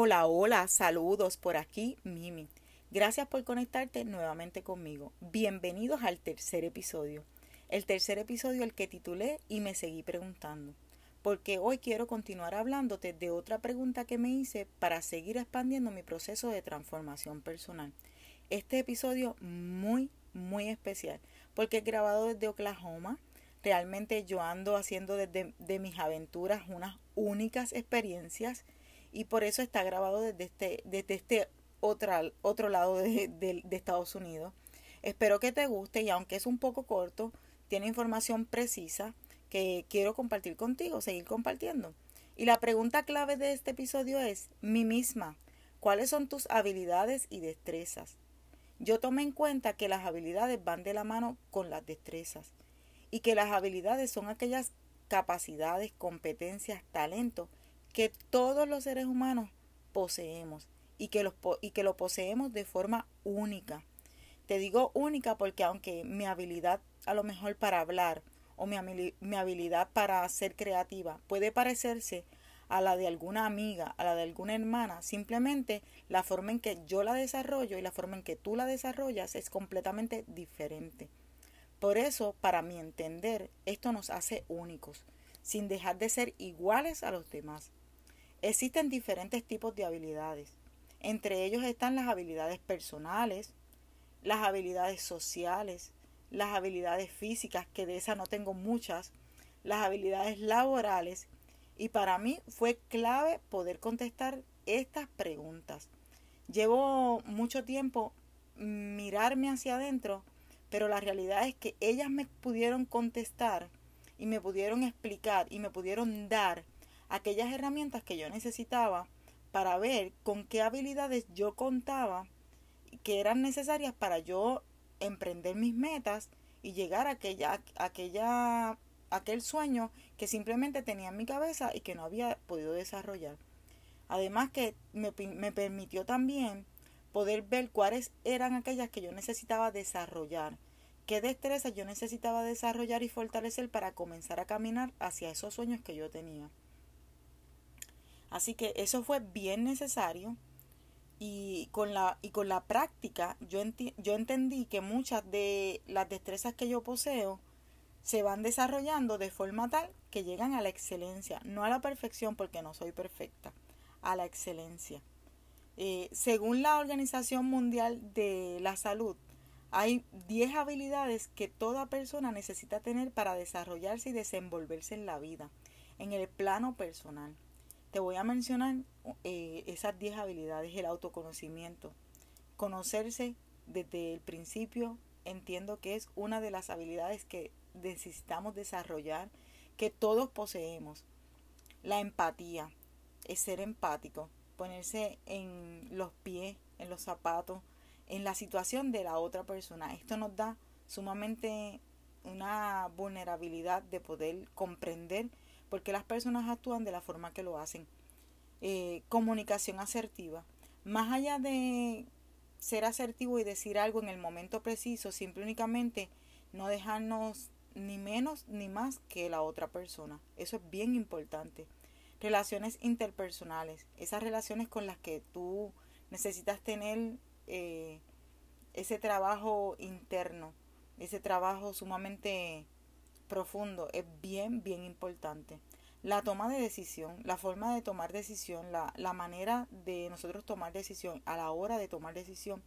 Hola, hola, saludos por aquí, Mimi. Gracias por conectarte nuevamente conmigo. Bienvenidos al tercer episodio. El tercer episodio el que titulé y me seguí preguntando porque hoy quiero continuar hablándote de otra pregunta que me hice para seguir expandiendo mi proceso de transformación personal. Este episodio muy, muy especial, porque he grabado desde Oklahoma. Realmente yo ando haciendo desde de mis aventuras unas únicas experiencias y por eso está grabado desde este, desde este otro, lado de, de Estados Unidos. Espero que te guste y aunque es un poco corto, tiene información precisa que quiero compartir contigo, seguir compartiendo. Y la pregunta clave de este episodio es, mi misma, ¿cuáles son tus habilidades y destrezas? Yo tomé en cuenta que las habilidades van de la mano con las destrezas y que las habilidades son aquellas capacidades, competencias, talentos que todos los seres humanos poseemos y que, los, y que lo poseemos de forma única. Te digo única porque aunque mi habilidad a lo mejor para hablar o mi, habilidad para ser creativa puede parecerse a la de alguna amiga, a la de alguna hermana, simplemente la forma en que yo la desarrollo y la forma en que tú la desarrollas es completamente diferente. Por eso, para mi entender, esto nos hace únicos, sin dejar de ser iguales a los demás. Existen diferentes tipos de habilidades. Entre ellos están las habilidades personales, las habilidades sociales, las habilidades físicas, que de esas no tengo muchas, las habilidades laborales, y para mí fue clave poder contestar estas preguntas. Llevo mucho tiempo mirarme hacia adentro, pero la realidad es que ellas me pudieron contestar y me pudieron explicar y me pudieron dar aquellas herramientas que yo necesitaba para ver con qué habilidades yo contaba que eran necesarias para yo emprender mis metas y llegar a aquella, aquella, aquel sueño que simplemente tenía en mi cabeza y que no había podido desarrollar. Además que me, me permitió también poder ver cuáles eran aquellas que yo necesitaba desarrollar, qué destrezas yo necesitaba desarrollar y fortalecer para comenzar a caminar hacia esos sueños que yo tenía. Así que eso fue bien necesario y con la, y con la práctica yo, yo entendí que muchas de las destrezas que yo poseo se van desarrollando de forma tal que llegan a la excelencia, no a la perfección porque no soy perfecta, a la excelencia. Eh, según la Organización Mundial de la Salud, hay 10 habilidades que toda persona necesita tener para desarrollarse y desenvolverse en la vida, en el plano personal. Te voy a mencionar eh, esas 10 habilidades, el autoconocimiento. Conocerse desde el principio entiendo que es una de las habilidades que necesitamos desarrollar, que todos poseemos. La empatía, es ser empático, ponerse en los pies, en los zapatos, en la situación de la otra persona. Esto nos da sumamente una vulnerabilidad de poder comprender por qué las personas actúan de la forma que lo hacen. Eh, comunicación asertiva. Más allá de ser asertivo y decir algo en el momento preciso, simple únicamente no dejarnos ni menos ni más que la otra persona. Eso es bien importante. Relaciones interpersonales, esas relaciones con las que tú necesitas tener eh, ese trabajo interno, ese trabajo sumamente profundo, es bien, bien importante. La toma de decisión, la forma de tomar decisión, la, la manera de nosotros tomar decisión a la hora de tomar decisión,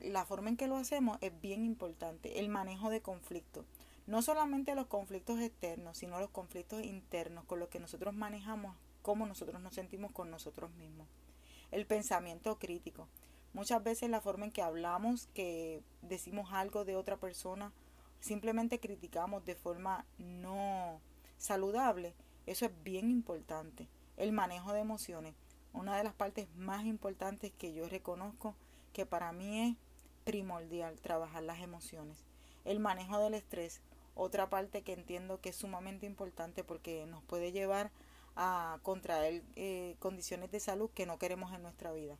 la forma en que lo hacemos es bien importante. El manejo de conflictos. No solamente los conflictos externos, sino los conflictos internos con los que nosotros manejamos, cómo nosotros nos sentimos con nosotros mismos. El pensamiento crítico. Muchas veces la forma en que hablamos, que decimos algo de otra persona, simplemente criticamos de forma no saludable, eso es bien importante. El manejo de emociones, una de las partes más importantes que yo reconozco que para mí es primordial trabajar las emociones. El manejo del estrés, otra parte que entiendo que es sumamente importante porque nos puede llevar a contraer eh, condiciones de salud que no queremos en nuestra vida.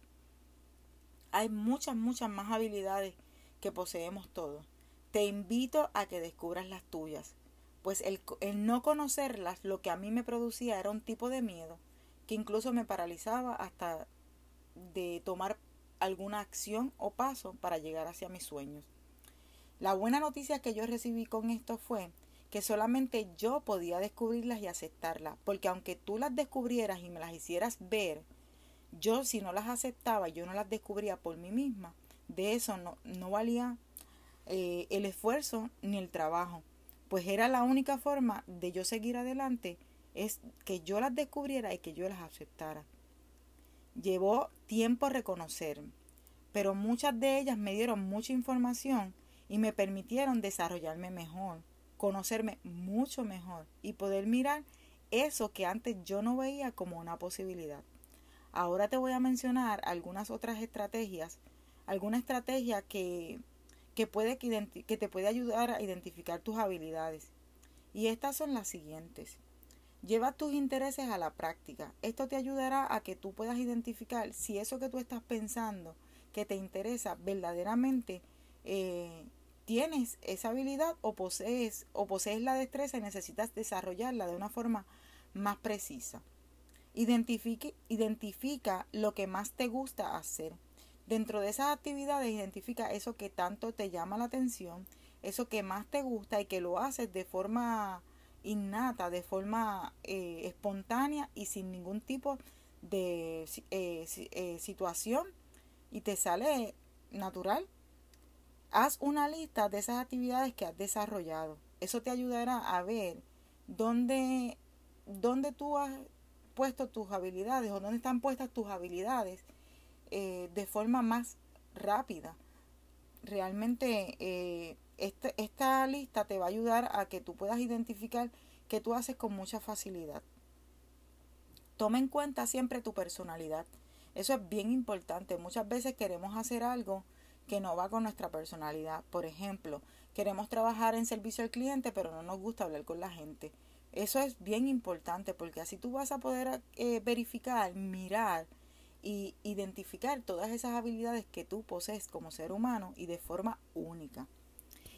Hay muchas, muchas más habilidades que poseemos todos. Te invito a que descubras las tuyas pues el, no conocerlas lo que a mí me producía era un tipo de miedo que incluso me paralizaba hasta de tomar alguna acción o paso para llegar hacia mis sueños. La buena noticia que yo recibí con esto fue que solamente yo podía descubrirlas y aceptarlas, porque aunque tú las descubrieras y me las hicieras ver, yo si no las aceptaba, yo no las descubría por mí misma, de eso no, no valía eh, el esfuerzo ni el trabajo pues era la única forma de yo seguir adelante, es que yo las descubriera y que yo las aceptara. Llevó tiempo reconocer, pero muchas de ellas me dieron mucha información y me permitieron desarrollarme mejor, conocerme mucho mejor y poder mirar eso que antes yo no veía como una posibilidad. Ahora te voy a mencionar algunas otras estrategias, alguna estrategia que que, puede que, te puede ayudar a identificar tus habilidades. Y estas son las siguientes. Lleva tus intereses a la práctica. Esto te ayudará a que tú puedas identificar si eso que tú estás pensando, que te interesa verdaderamente, eh, tienes esa habilidad o posees, o posees la destreza y necesitas desarrollarla de una forma más precisa. Identifique, identifica lo que más te gusta hacer. Dentro de esas actividades identifica eso que tanto te llama la atención, eso que más te gusta y que lo haces de forma innata, de forma eh, espontánea y sin ningún tipo de eh, eh, situación y te sale natural. Haz una lista de esas actividades que has desarrollado. Eso te ayudará a ver dónde, dónde tú has puesto tus habilidades o dónde están puestas tus habilidades eh, de forma más rápida. Realmente eh, este, esta lista te va a ayudar a que tú puedas identificar que tú haces con mucha facilidad. Toma en cuenta siempre tu personalidad. Eso es bien importante. Muchas veces queremos hacer algo que no va con nuestra personalidad. Por ejemplo, queremos trabajar en servicio al cliente, pero no nos gusta hablar con la gente. Eso es bien importante porque así tú vas a poder eh, verificar, mirar y identificar todas esas habilidades que tú posees como ser humano y de forma única.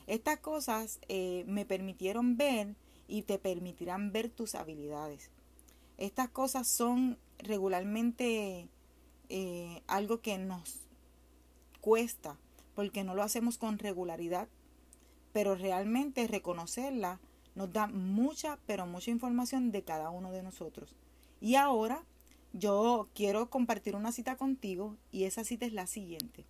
Estas cosas eh, me permitieron ver y te permitirán ver tus habilidades. Estas cosas son regularmente eh, algo que nos cuesta porque no lo hacemos con regularidad, pero realmente reconocerla nos da mucha, pero mucha información de cada uno de nosotros. Y ahora yo quiero compartir una cita contigo y esa cita es la siguiente.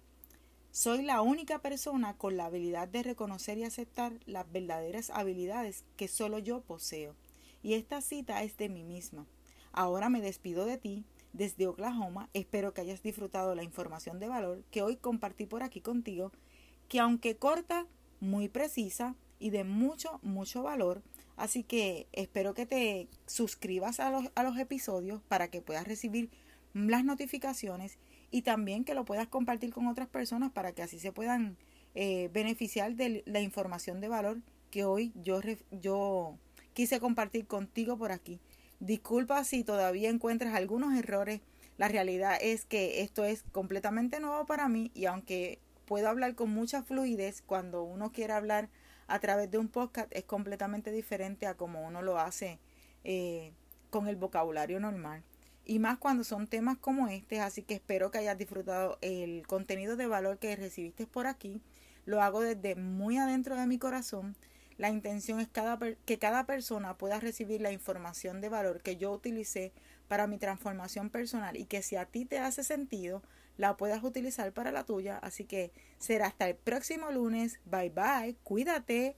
Soy la única persona con la habilidad de reconocer y aceptar las verdaderas habilidades que solo yo poseo. Y esta cita es de mí misma. Ahora me despido de ti desde Oklahoma. Espero que hayas disfrutado la información de valor que hoy compartí por aquí contigo, que aunque corta, muy precisa y de mucho, mucho valor. Así que espero que te suscribas a los, a los episodios para que puedas recibir las notificaciones y también que lo puedas compartir con otras personas para que así se puedan eh, beneficiar de la información de valor que hoy yo, yo quise compartir contigo por aquí. Disculpa si todavía encuentras algunos errores. La realidad es que esto es completamente nuevo para mí y aunque puedo hablar con mucha fluidez cuando uno quiere hablar a través de un podcast es completamente diferente a como uno lo hace eh, con el vocabulario normal y más cuando son temas como este, así que espero que hayas disfrutado el contenido de valor que recibiste por aquí. Lo hago desde muy adentro de mi corazón. La intención es cada, que cada persona pueda recibir la información de valor que yo utilicé para mi transformación personal y que si a ti te hace sentido, la puedas utilizar para la tuya. Así que será hasta el próximo lunes. Bye bye. Cuídate.